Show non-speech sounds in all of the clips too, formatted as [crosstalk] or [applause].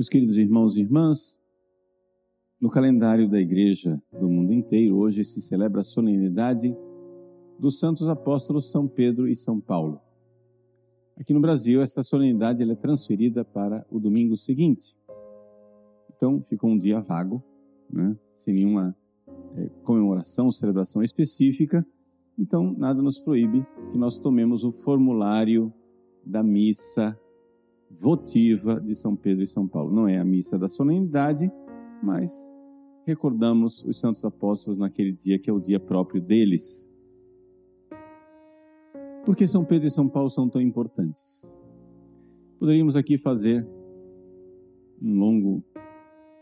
Meus queridos irmãos e irmãs, no calendário da Igreja do mundo inteiro, hoje se celebra a solenidade dos santos apóstolos São Pedro e São Paulo. Aqui no Brasil, essa solenidade é transferida para o domingo seguinte. Então, ficou um dia vago, né, sem nenhuma é, comemoração, celebração específica. Então, nada nos proíbe que nós tomemos o formulário da missa votiva de São Pedro e São Paulo. Não é a missa da solenidade, mas recordamos os santos apóstolos naquele dia que é o dia próprio deles. Por que São Pedro e São Paulo são tão importantes? Poderíamos aqui fazer um longo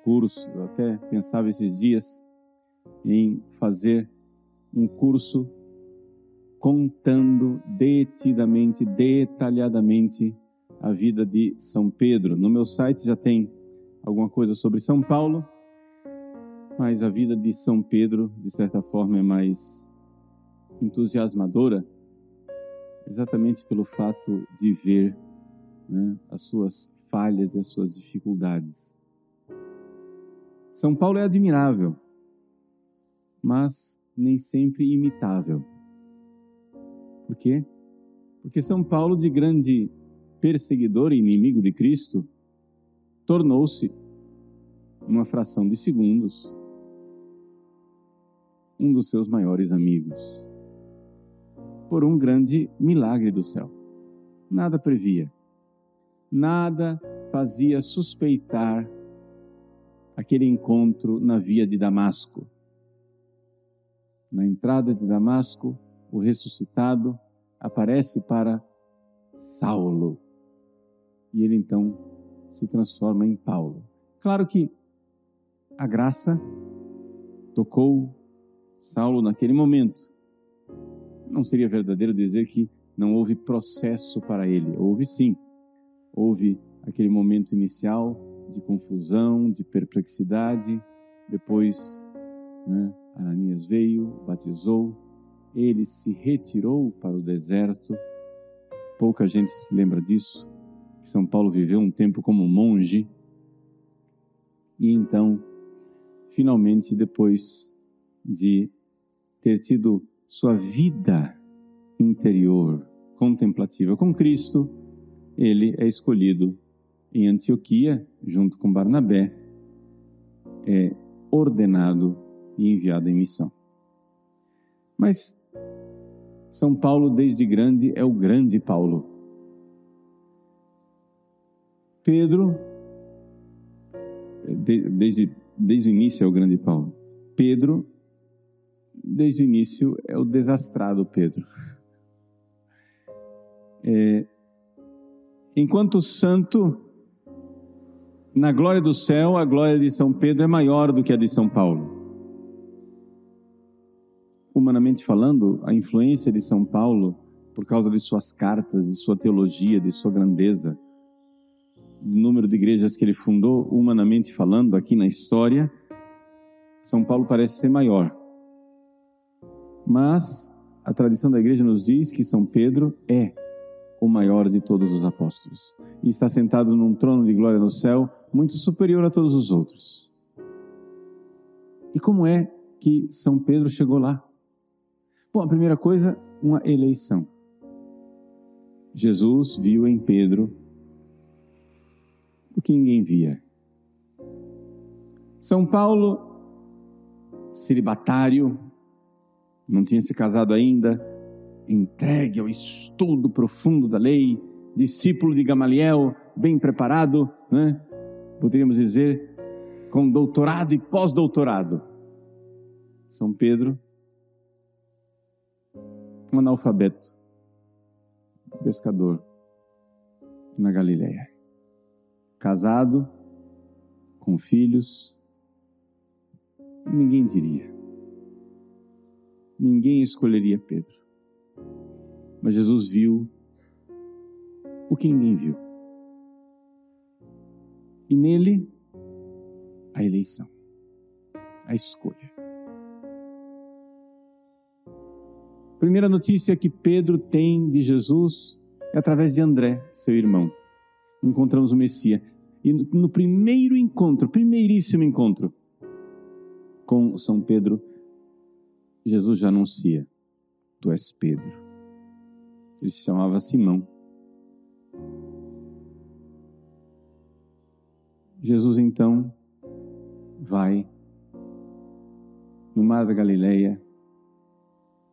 curso, eu até pensava esses dias em fazer um curso contando detidamente, detalhadamente a vida de São Pedro. No meu site já tem alguma coisa sobre São Paulo, mas a vida de São Pedro, de certa forma, é mais entusiasmadora, exatamente pelo fato de ver né, as suas falhas e as suas dificuldades. São Paulo é admirável, mas nem sempre imitável. Por quê? Porque São Paulo, de grande perseguidor e inimigo de Cristo, tornou-se, numa fração de segundos, um dos seus maiores amigos. Por um grande milagre do céu. Nada previa, nada fazia suspeitar aquele encontro na via de Damasco. Na entrada de Damasco, o ressuscitado aparece para Saulo e ele então se transforma em Paulo. Claro que a graça tocou Saulo naquele momento. Não seria verdadeiro dizer que não houve processo para ele. Houve sim. Houve aquele momento inicial de confusão, de perplexidade. Depois, né, Ananias veio, batizou. Ele se retirou para o deserto. Pouca gente se lembra disso que São Paulo viveu um tempo como monge. E então, finalmente, depois de ter tido sua vida interior contemplativa com Cristo, ele é escolhido em Antioquia, junto com Barnabé, é ordenado e enviado em missão. Mas São Paulo, desde grande, é o grande Paulo. Pedro, desde, desde o início é o grande Paulo. Pedro, desde o início, é o desastrado Pedro. É, enquanto santo, na glória do céu, a glória de São Pedro é maior do que a de São Paulo. Humanamente falando, a influência de São Paulo, por causa de suas cartas, de sua teologia, de sua grandeza, número de igrejas que ele fundou, humanamente falando, aqui na história, São Paulo parece ser maior. Mas a tradição da igreja nos diz que São Pedro é o maior de todos os apóstolos e está sentado num trono de glória no céu, muito superior a todos os outros. E como é que São Pedro chegou lá? Bom, a primeira coisa, uma eleição. Jesus viu em Pedro o que ninguém via. São Paulo, celibatário, não tinha se casado ainda, entregue ao estudo profundo da lei, discípulo de Gamaliel, bem preparado, né? poderíamos dizer, com doutorado e pós-doutorado. São Pedro, um analfabeto, pescador na Galileia casado, com filhos, ninguém diria. Ninguém escolheria Pedro. Mas Jesus viu o que ninguém viu. E nele, a eleição, a escolha. Primeira notícia que Pedro tem de Jesus é através de André, seu irmão encontramos o Messias. E no primeiro encontro, primeiríssimo encontro com São Pedro, Jesus já anuncia: Tu és Pedro. Ele se chamava Simão. Jesus então vai no mar da Galileia,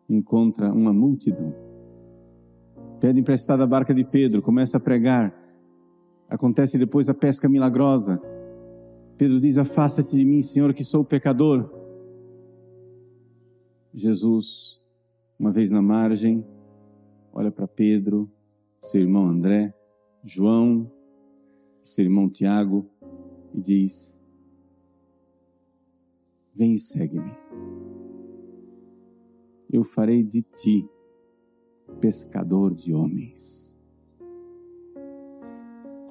encontra uma multidão. Pede emprestada a barca de Pedro, começa a pregar. Acontece depois a pesca milagrosa. Pedro diz: Afasta-te de mim, Senhor, que sou pecador. Jesus, uma vez na margem, olha para Pedro, seu irmão André, João, seu irmão Tiago, e diz: Vem e segue-me. Eu farei de ti pescador de homens.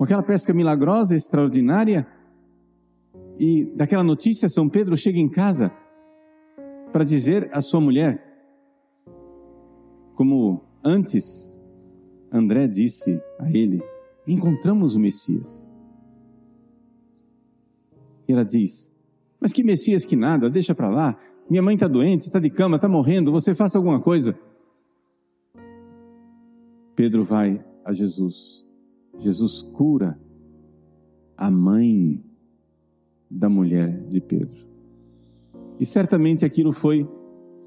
Com aquela pesca milagrosa, extraordinária, e daquela notícia, São Pedro chega em casa para dizer à sua mulher, como antes André disse a ele: Encontramos o Messias. E ela diz: Mas que Messias que nada, deixa para lá. Minha mãe está doente, está de cama, está morrendo, você faça alguma coisa. Pedro vai a Jesus. Jesus cura a mãe da mulher de Pedro. E certamente aquilo foi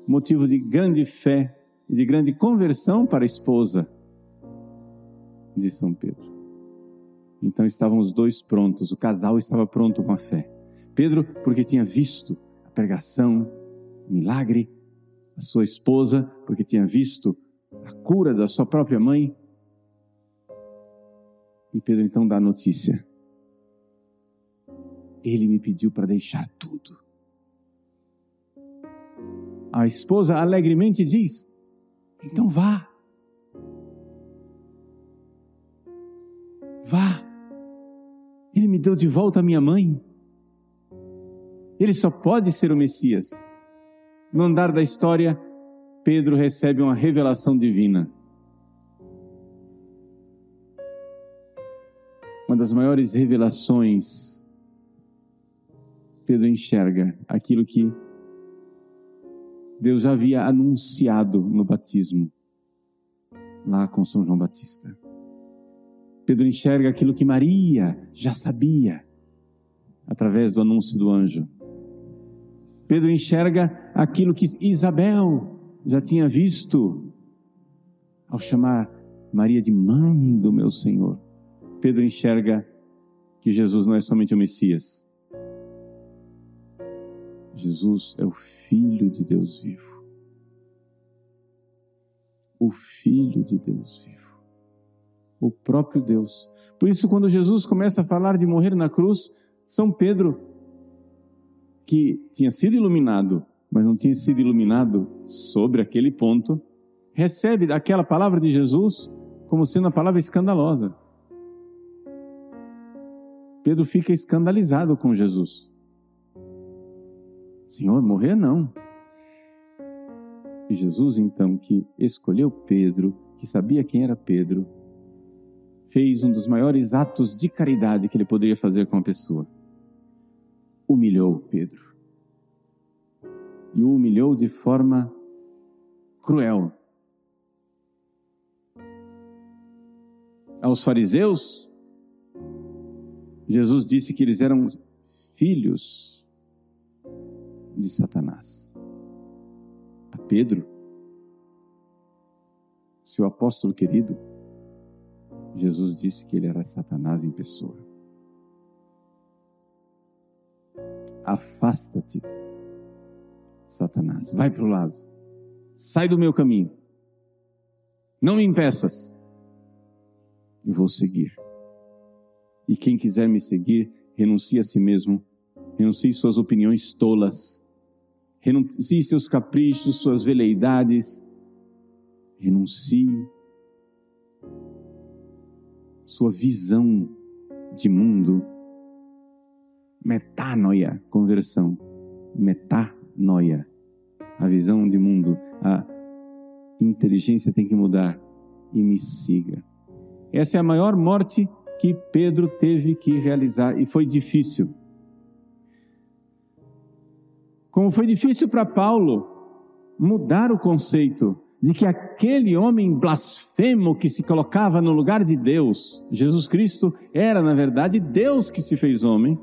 motivo de grande fé e de grande conversão para a esposa de São Pedro. Então estavam os dois prontos, o casal estava pronto com a fé. Pedro, porque tinha visto a pregação, o milagre, a sua esposa, porque tinha visto a cura da sua própria mãe. E Pedro então dá a notícia. Ele me pediu para deixar tudo. A esposa alegremente diz: Então vá. Vá. Ele me deu de volta a minha mãe. Ele só pode ser o Messias. No andar da história, Pedro recebe uma revelação divina. Uma das maiores revelações, Pedro enxerga aquilo que Deus havia anunciado no batismo, lá com São João Batista. Pedro enxerga aquilo que Maria já sabia, através do anúncio do anjo. Pedro enxerga aquilo que Isabel já tinha visto ao chamar Maria de mãe do meu Senhor. Pedro enxerga que Jesus não é somente o Messias. Jesus é o Filho de Deus vivo. O Filho de Deus vivo o próprio Deus. Por isso, quando Jesus começa a falar de morrer na cruz, São Pedro, que tinha sido iluminado, mas não tinha sido iluminado sobre aquele ponto, recebe aquela palavra de Jesus como sendo uma palavra escandalosa. Pedro fica escandalizado com Jesus. Senhor, morrer não. E Jesus, então, que escolheu Pedro, que sabia quem era Pedro, fez um dos maiores atos de caridade que ele poderia fazer com a pessoa. Humilhou Pedro. E o humilhou de forma cruel. Aos fariseus, Jesus disse que eles eram filhos de Satanás. A Pedro, seu apóstolo querido, Jesus disse que ele era Satanás em pessoa. Afasta-te, Satanás. Vai para o lado. Sai do meu caminho. Não me impeças. E vou seguir. E quem quiser me seguir, renuncie a si mesmo. Renuncie suas opiniões tolas. Renuncie seus caprichos, suas veleidades. Renuncie sua visão de mundo. Metanoia, conversão. Metanoia, a visão de mundo, a inteligência tem que mudar e me siga. Essa é a maior morte que Pedro teve que realizar e foi difícil. Como foi difícil para Paulo mudar o conceito de que aquele homem blasfemo que se colocava no lugar de Deus, Jesus Cristo era, na verdade, Deus que se fez homem.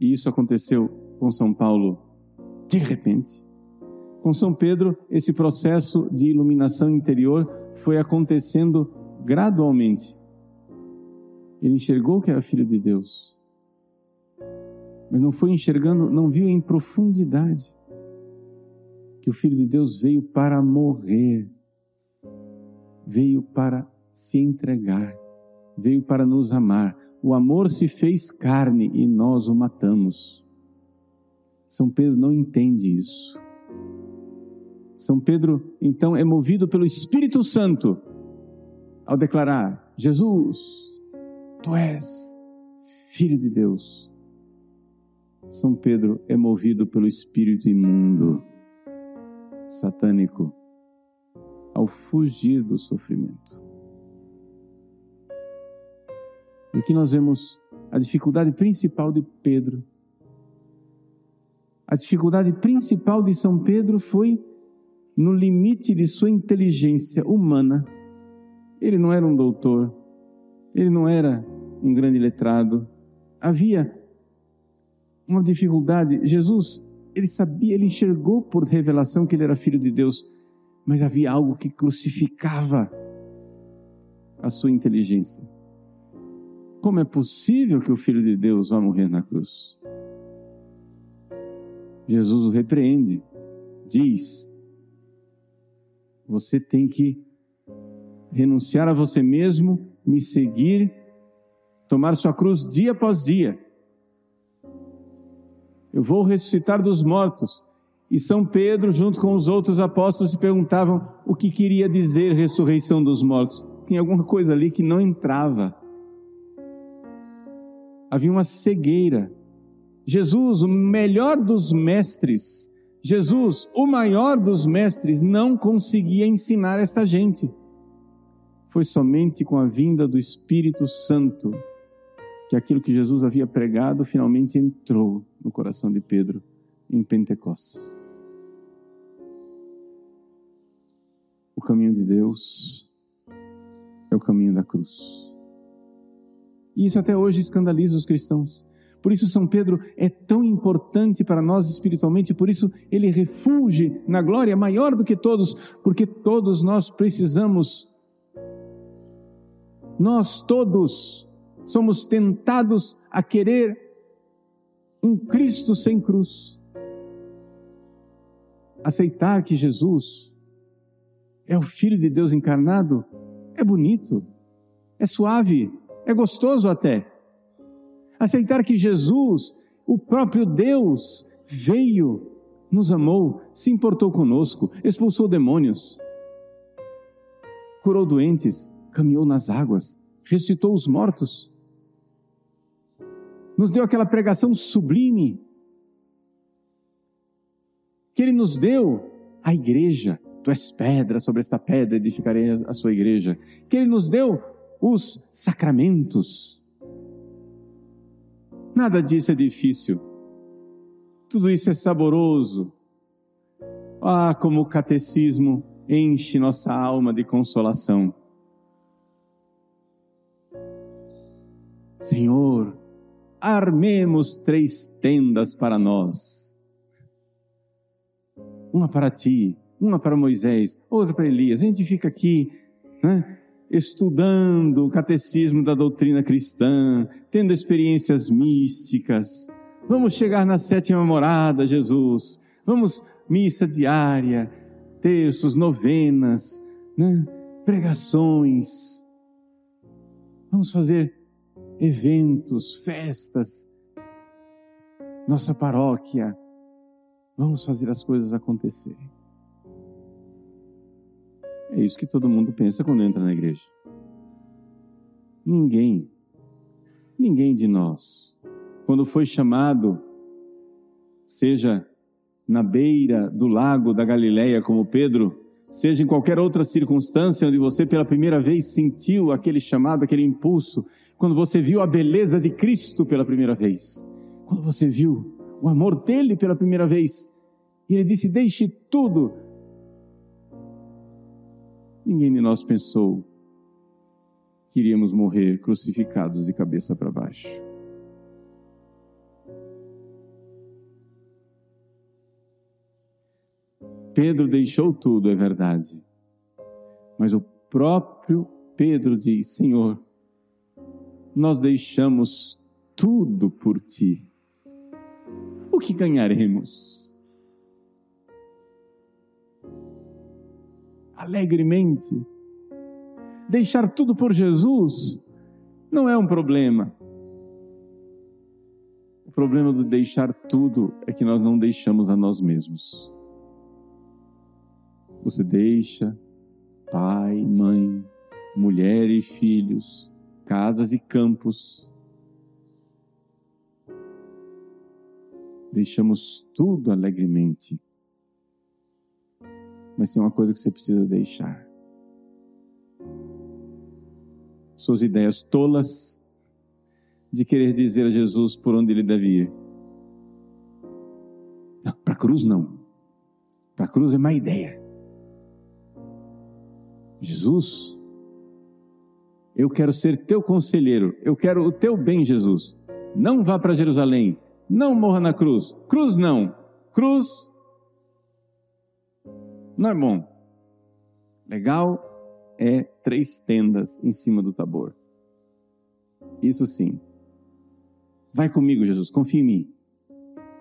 E isso aconteceu com São Paulo de repente. Com São Pedro, esse processo de iluminação interior foi acontecendo gradualmente. Ele enxergou que era filho de Deus, mas não foi enxergando, não viu em profundidade que o Filho de Deus veio para morrer, veio para se entregar, veio para nos amar. O amor se fez carne e nós o matamos. São Pedro não entende isso. São Pedro, então, é movido pelo Espírito Santo ao declarar: Jesus, tu és filho de Deus. São Pedro é movido pelo espírito imundo satânico ao fugir do sofrimento. E aqui nós vemos a dificuldade principal de Pedro. A dificuldade principal de São Pedro foi no limite de sua inteligência humana. Ele não era um doutor, ele não era um grande letrado. Havia uma dificuldade. Jesus ele sabia, ele enxergou por revelação que ele era filho de Deus, mas havia algo que crucificava a sua inteligência. Como é possível que o filho de Deus vá morrer na cruz? Jesus o repreende, diz: você tem que renunciar a você mesmo, me seguir, tomar sua cruz dia após dia eu vou ressuscitar dos mortos. E São Pedro, junto com os outros apóstolos, se perguntavam o que queria dizer ressurreição dos mortos. Tinha alguma coisa ali que não entrava. Havia uma cegueira. Jesus, o melhor dos mestres, Jesus, o maior dos mestres, não conseguia ensinar esta gente. Foi somente com a vinda do Espírito Santo que aquilo que Jesus havia pregado finalmente entrou no coração de Pedro em Pentecostes. O caminho de Deus é o caminho da cruz. E isso até hoje escandaliza os cristãos. Por isso, São Pedro é tão importante para nós espiritualmente, por isso ele refuge na glória maior do que todos, porque todos nós precisamos, nós todos somos tentados a querer um Cristo sem cruz. Aceitar que Jesus é o Filho de Deus encarnado é bonito, é suave, é gostoso até. Aceitar que Jesus, o próprio Deus, veio, nos amou, se importou conosco, expulsou demônios, curou doentes, caminhou nas águas, ressuscitou os mortos nos deu aquela pregação sublime, que Ele nos deu a igreja. Tu és pedra, sobre esta pedra edificarei a sua igreja. Que Ele nos deu os sacramentos. Nada disso é difícil. Tudo isso é saboroso. Ah, como o catecismo enche nossa alma de consolação. Senhor, armemos três tendas para nós. Uma para ti, uma para Moisés, outra para Elias. A gente fica aqui, né, estudando o catecismo da doutrina cristã, tendo experiências místicas. Vamos chegar na sétima morada, Jesus. Vamos, missa diária, terços, novenas, né, pregações. Vamos fazer eventos, festas, nossa paróquia. Vamos fazer as coisas acontecerem. É isso que todo mundo pensa quando entra na igreja. Ninguém, ninguém de nós, quando foi chamado, seja na beira do lago da Galileia, como Pedro, seja em qualquer outra circunstância onde você pela primeira vez sentiu aquele chamado, aquele impulso, quando você viu a beleza de Cristo pela primeira vez, quando você viu o amor dele pela primeira vez, e ele disse: Deixe tudo. Ninguém de nós pensou que iríamos morrer crucificados de cabeça para baixo. Pedro deixou tudo, é verdade. Mas o próprio Pedro diz: Senhor, nós deixamos tudo por ti. O que ganharemos? Alegremente. Deixar tudo por Jesus não é um problema. O problema do deixar tudo é que nós não deixamos a nós mesmos. Você deixa pai, mãe, mulher e filhos, casas e campos. Deixamos tudo alegremente. Mas tem uma coisa que você precisa deixar. Suas ideias tolas de querer dizer a Jesus por onde ele deve ir. Para a cruz, não. Para a cruz é má ideia. Jesus, eu quero ser teu conselheiro, eu quero o teu bem, Jesus. Não vá para Jerusalém, não morra na cruz. Cruz não. Cruz não é bom. Legal é três tendas em cima do tabor. Isso sim. Vai comigo, Jesus, confia em mim.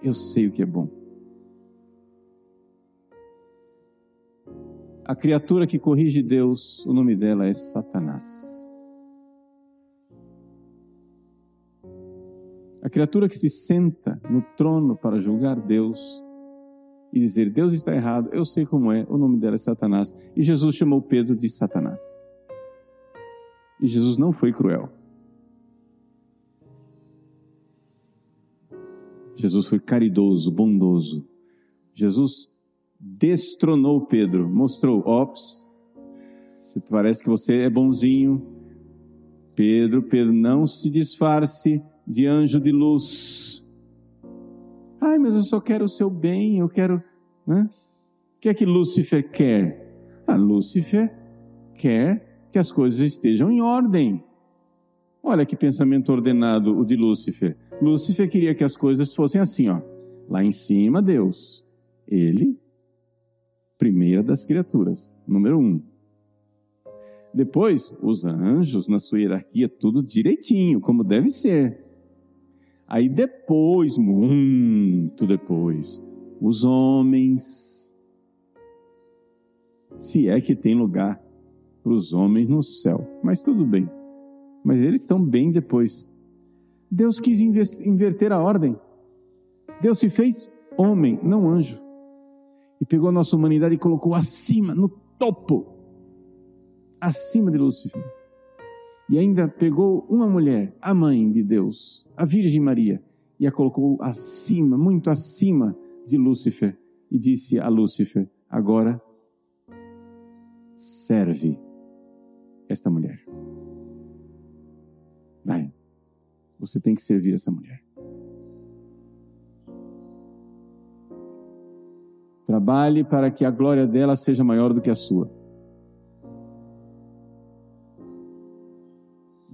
Eu sei o que é bom. A criatura que corrige Deus, o nome dela é Satanás. A criatura que se senta no trono para julgar Deus e dizer Deus está errado, eu sei como é, o nome dela é Satanás. E Jesus chamou Pedro de Satanás. E Jesus não foi cruel. Jesus foi caridoso, bondoso. Jesus destronou Pedro, mostrou, ops, parece que você é bonzinho. Pedro, Pedro, não se disfarce de anjo de luz. Ai, mas eu só quero o seu bem, eu quero. Né? O que é que Lúcifer quer? Ah, Lúcifer quer que as coisas estejam em ordem. Olha que pensamento ordenado o de Lúcifer. Lúcifer queria que as coisas fossem assim, ó. Lá em cima, Deus. Ele primeira das criaturas, número um. Depois, os anjos, na sua hierarquia, tudo direitinho, como deve ser. Aí depois, muito depois, os homens. Se é que tem lugar para os homens no céu. Mas tudo bem. Mas eles estão bem depois. Deus quis inverter a ordem. Deus se fez homem, não anjo e pegou a nossa humanidade e colocou acima, no topo, acima de Lúcifer. E ainda pegou uma mulher, a mãe de Deus, a Virgem Maria, e a colocou acima, muito acima de Lúcifer, e disse a Lúcifer: Agora serve esta mulher. Vai, você tem que servir essa mulher. Trabalhe para que a glória dela seja maior do que a sua.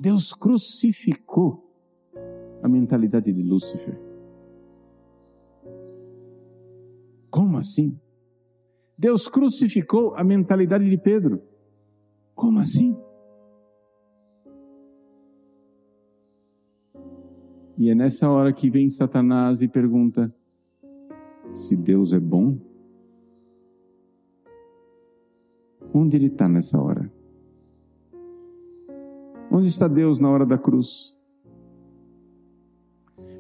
Deus crucificou a mentalidade de Lúcifer. Como assim? Deus crucificou a mentalidade de Pedro. Como assim? E é nessa hora que vem Satanás e pergunta: se Deus é bom, Onde ele está nessa hora? Onde está Deus na hora da cruz?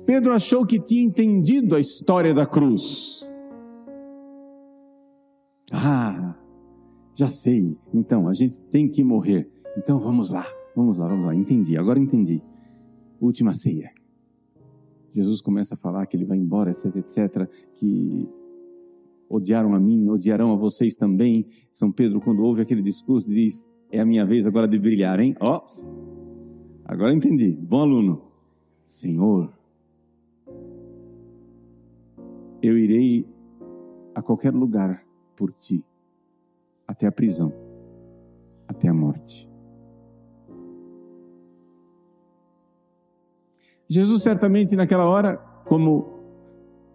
Pedro achou que tinha entendido a história da cruz. Ah, já sei. Então, a gente tem que morrer. Então vamos lá, vamos lá, vamos lá. Entendi, agora entendi. Última ceia. Jesus começa a falar que ele vai embora, etc, etc, que odiaram a mim, odiarão a vocês também. São Pedro, quando ouve aquele discurso, diz: É a minha vez agora de brilhar, hein? Ó, agora entendi. Bom aluno. Senhor, eu irei a qualquer lugar por ti, até a prisão, até a morte. Jesus certamente naquela hora, como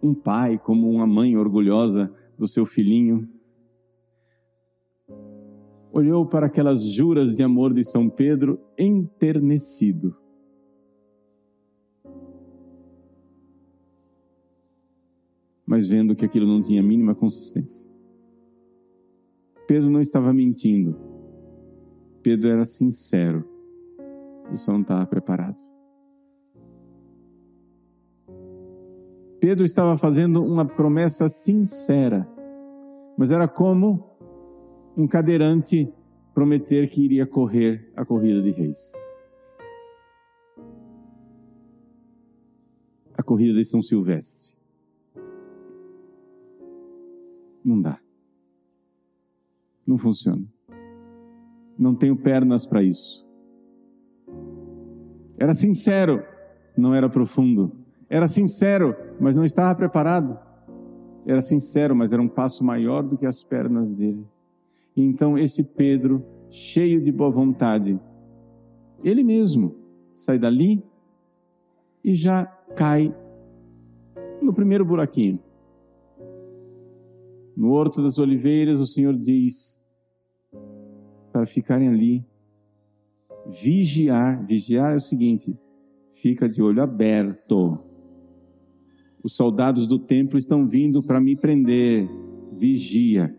um pai, como uma mãe orgulhosa do seu filhinho, olhou para aquelas juras de amor de São Pedro enternecido. Mas vendo que aquilo não tinha a mínima consistência. Pedro não estava mentindo. Pedro era sincero. Ele só não estava preparado. Pedro estava fazendo uma promessa sincera, mas era como um cadeirante prometer que iria correr a corrida de reis. A corrida de São Silvestre. Não dá. Não funciona. Não tenho pernas para isso. Era sincero, não era profundo. Era sincero, mas não estava preparado. Era sincero, mas era um passo maior do que as pernas dele. E então esse Pedro, cheio de boa vontade, ele mesmo sai dali e já cai no primeiro buraquinho. No Horto das Oliveiras, o Senhor diz para ficarem ali, vigiar. Vigiar é o seguinte: fica de olho aberto os soldados do templo estão vindo para me prender. Vigia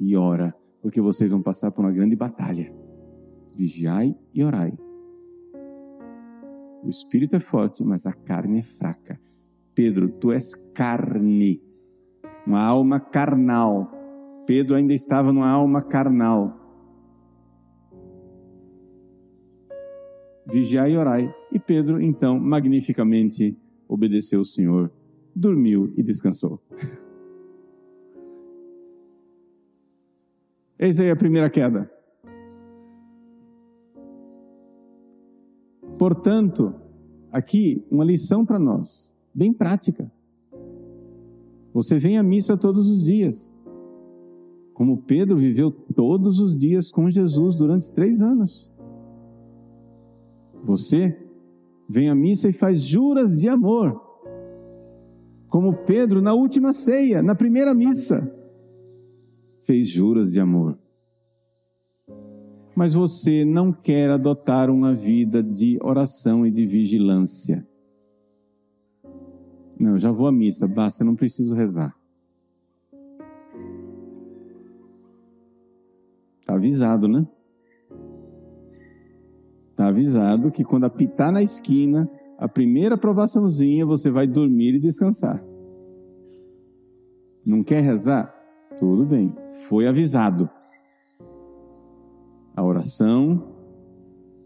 e ora, porque vocês vão passar por uma grande batalha. Vigiai e orai. O espírito é forte, mas a carne é fraca. Pedro, tu és carne, uma alma carnal. Pedro ainda estava numa alma carnal. Vigiai e orai. E Pedro, então, magnificamente obedeceu o Senhor dormiu e descansou. [laughs] Eis aí a primeira queda. Portanto, aqui uma lição para nós, bem prática. Você vem à missa todos os dias, como Pedro viveu todos os dias com Jesus durante três anos. Você vem à missa e faz juras de amor como Pedro na última ceia, na primeira missa, fez juras de amor. Mas você não quer adotar uma vida de oração e de vigilância. Não, já vou à missa, basta, não preciso rezar. Está avisado, né? Está avisado que quando apitar na esquina, a primeira aprovaçãozinha você vai dormir e descansar. Não quer rezar? Tudo bem, foi avisado. A oração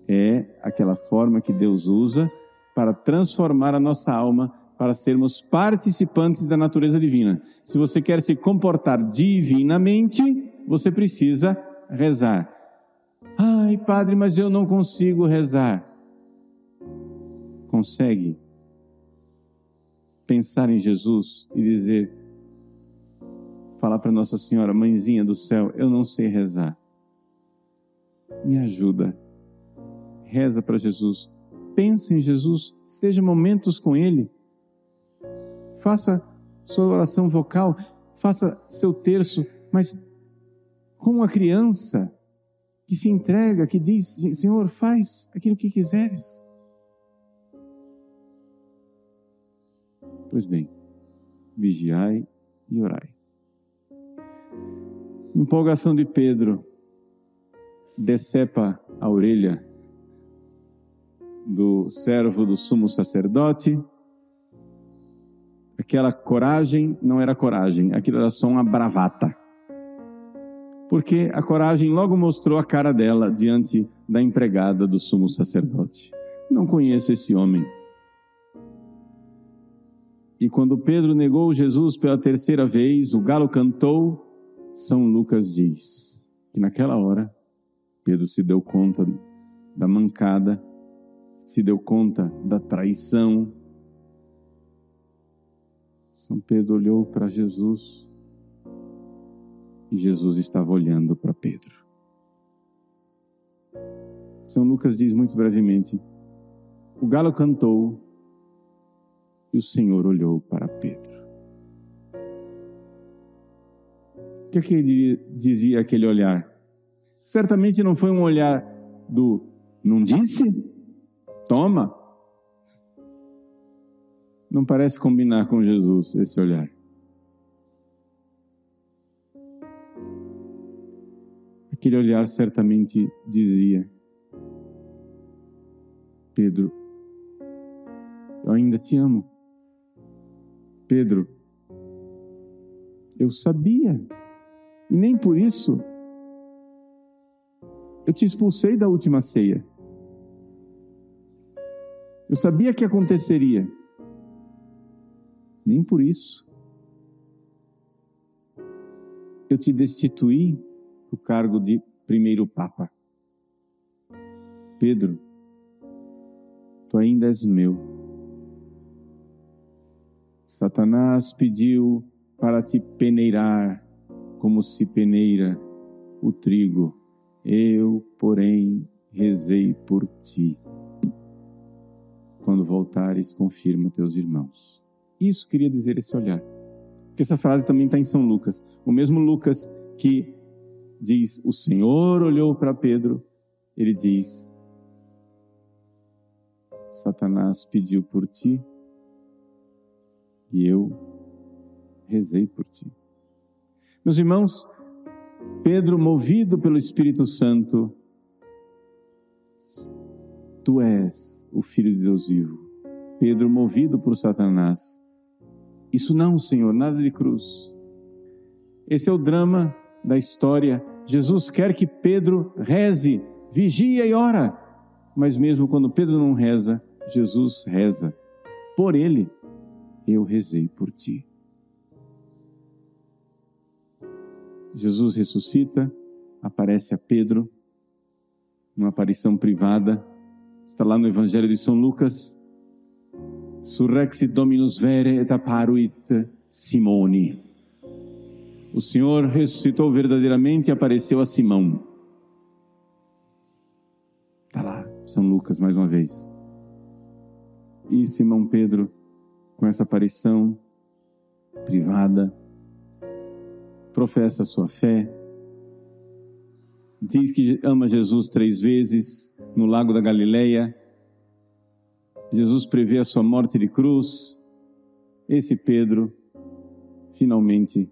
é aquela forma que Deus usa para transformar a nossa alma para sermos participantes da natureza divina. Se você quer se comportar divinamente, você precisa rezar. Ai, padre, mas eu não consigo rezar consegue pensar em Jesus e dizer, falar para Nossa Senhora, mãezinha do céu, eu não sei rezar. Me ajuda. Reza para Jesus. Pense em Jesus. Esteja momentos com Ele. Faça sua oração vocal. Faça seu terço, mas como uma criança que se entrega, que diz: Senhor, faz aquilo que quiseres. Pois bem, vigiai e orai. Empolgação de Pedro decepa a orelha do servo do sumo sacerdote. Aquela coragem não era coragem, aquilo era só uma bravata. Porque a coragem logo mostrou a cara dela diante da empregada do sumo sacerdote. Não conheço esse homem E quando Pedro negou Jesus pela terceira vez, o galo cantou, São Lucas diz que naquela hora Pedro se deu conta da mancada, se deu conta da traição. São Pedro olhou para Jesus e Jesus estava olhando para Pedro. São Lucas diz muito brevemente: o galo cantou e o Senhor olhou para Pedro. Que, que dizia aquele olhar? Certamente não foi um olhar do não disse? Toma. Não parece combinar com Jesus esse olhar. Aquele olhar certamente dizia: Pedro, eu ainda te amo. Pedro, eu sabia, e nem por isso eu te expulsei da última ceia. Eu sabia que aconteceria. Nem por isso. Eu te destituí do cargo de primeiro Papa. Pedro, tu ainda és meu. Satanás pediu para te peneirar como se peneira o trigo. Eu, porém, rezei por ti. Quando voltares, confirma teus irmãos. Isso queria dizer esse olhar. Porque essa frase também está em São Lucas. O mesmo Lucas que diz: O Senhor olhou para Pedro, ele diz: Satanás pediu por ti e eu rezei por ti. Meus irmãos, Pedro, movido pelo Espírito Santo, tu és o Filho de Deus vivo. Pedro, movido por Satanás, isso não, Senhor, nada de cruz. Esse é o drama da história. Jesus quer que Pedro reze, vigia e ora. Mas mesmo quando Pedro não reza, Jesus reza. Por ele, eu rezei por ti. Jesus ressuscita, aparece a Pedro, numa aparição privada, está lá no Evangelho de São Lucas. Surrexit Dominus vere et apparuit Simone. O Senhor ressuscitou verdadeiramente e apareceu a Simão. Está lá, São Lucas mais uma vez. E Simão Pedro, com essa aparição privada, professa sua fé, diz que ama Jesus três vezes no lago da Galileia. Jesus prevê a sua morte de cruz. Esse Pedro, finalmente,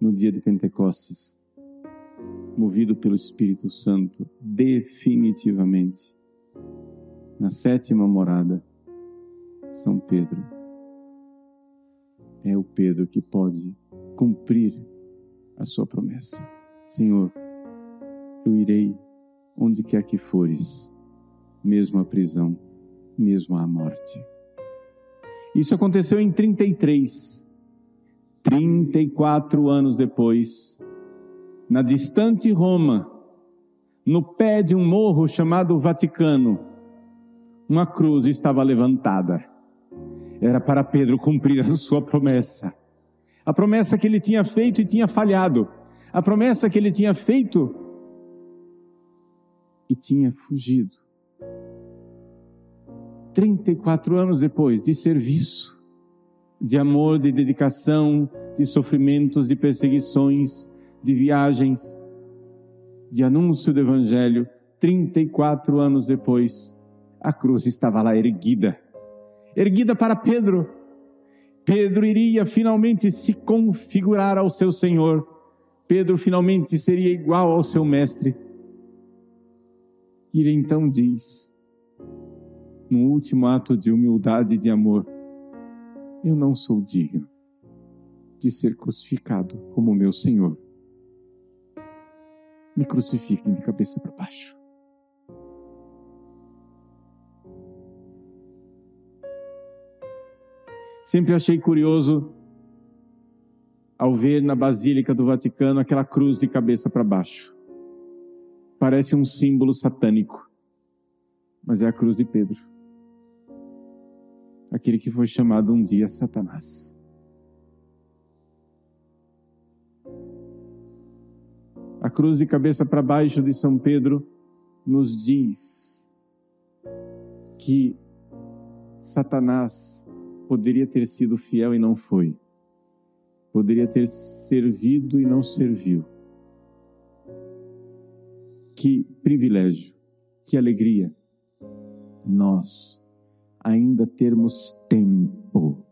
no dia de Pentecostes, movido pelo Espírito Santo, definitivamente, na sétima morada, São Pedro. É o Pedro que pode cumprir a sua promessa. Senhor, eu irei onde quer que fores, mesmo à prisão, mesmo à morte. Isso aconteceu em 33. 34 anos depois, na distante Roma, no pé de um morro chamado Vaticano, uma cruz estava levantada. Era para Pedro cumprir a sua promessa a promessa que ele tinha feito e tinha falhado, a promessa que ele tinha feito e tinha fugido. 34 anos depois de serviço, de amor, de dedicação, de sofrimentos, de perseguições, de viagens, de anúncio do Evangelho, 34 anos depois, a cruz estava lá erguida. Erguida para Pedro, Pedro iria finalmente se configurar ao seu Senhor. Pedro finalmente seria igual ao seu mestre. Ele então diz, no último ato de humildade e de amor: Eu não sou digno de ser crucificado como meu Senhor. Me crucifiquem de cabeça para baixo. Sempre achei curioso ao ver na Basílica do Vaticano aquela cruz de cabeça para baixo. Parece um símbolo satânico, mas é a cruz de Pedro. Aquele que foi chamado um dia Satanás. A cruz de cabeça para baixo de São Pedro nos diz que Satanás poderia ter sido fiel e não foi poderia ter servido e não serviu. Que privilégio, que alegria nós ainda termos tempo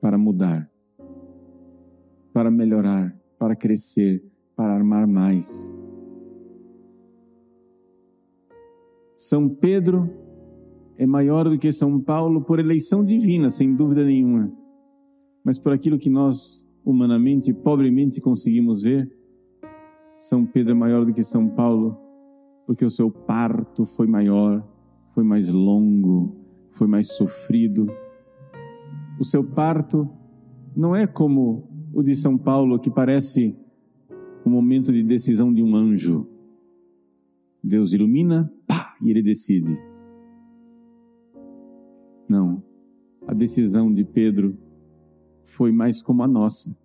para mudar, para melhorar, para crescer, para armar mais. São Pedro é maior do que São Paulo por eleição divina, sem dúvida nenhuma mas por aquilo que nós humanamente, pobremente conseguimos ver, São Pedro é maior do que São Paulo, porque o seu parto foi maior, foi mais longo, foi mais sofrido. O seu parto não é como o de São Paulo, que parece o momento de decisão de um anjo. Deus ilumina, pá, e ele decide. Não. A decisão de Pedro foi mais como a nossa.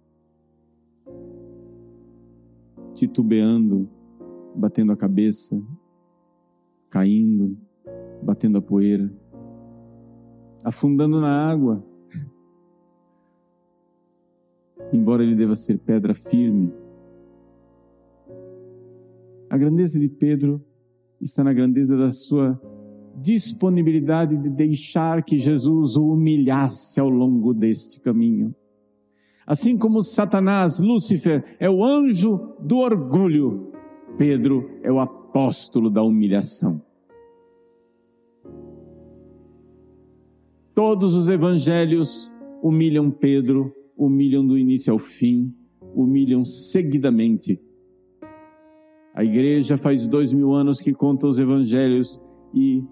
Titubeando, batendo a cabeça, caindo, batendo a poeira, afundando na água. Embora ele deva ser pedra firme, a grandeza de Pedro está na grandeza da sua disponibilidade de deixar que Jesus o humilhasse ao longo deste caminho. Assim como Satanás, Lúcifer, é o anjo do orgulho, Pedro é o apóstolo da humilhação. Todos os evangelhos humilham Pedro, humilham do início ao fim, humilham seguidamente. A igreja faz dois mil anos que conta os evangelhos e,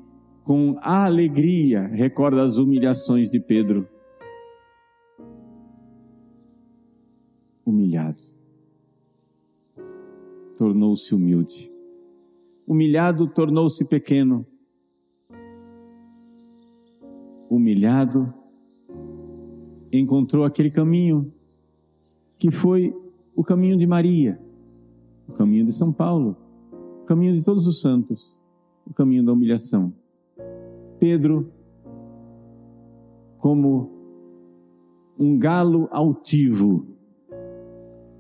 com alegria, recorda as humilhações de Pedro. humilhado. Tornou-se humilde. Humilhado, tornou-se pequeno. Humilhado, encontrou aquele caminho que foi o caminho de Maria, o caminho de São Paulo, o caminho de todos os santos, o caminho da humilhação. Pedro, como um galo altivo,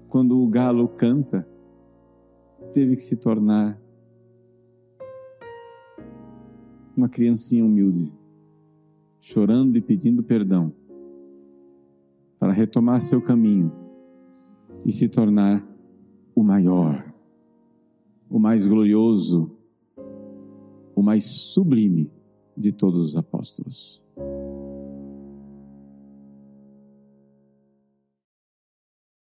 quando o galo canta, teve que se tornar uma criancinha humilde, chorando e pedindo perdão, para retomar seu caminho e se tornar o maior, o mais glorioso, o mais sublime de todos os apóstolos.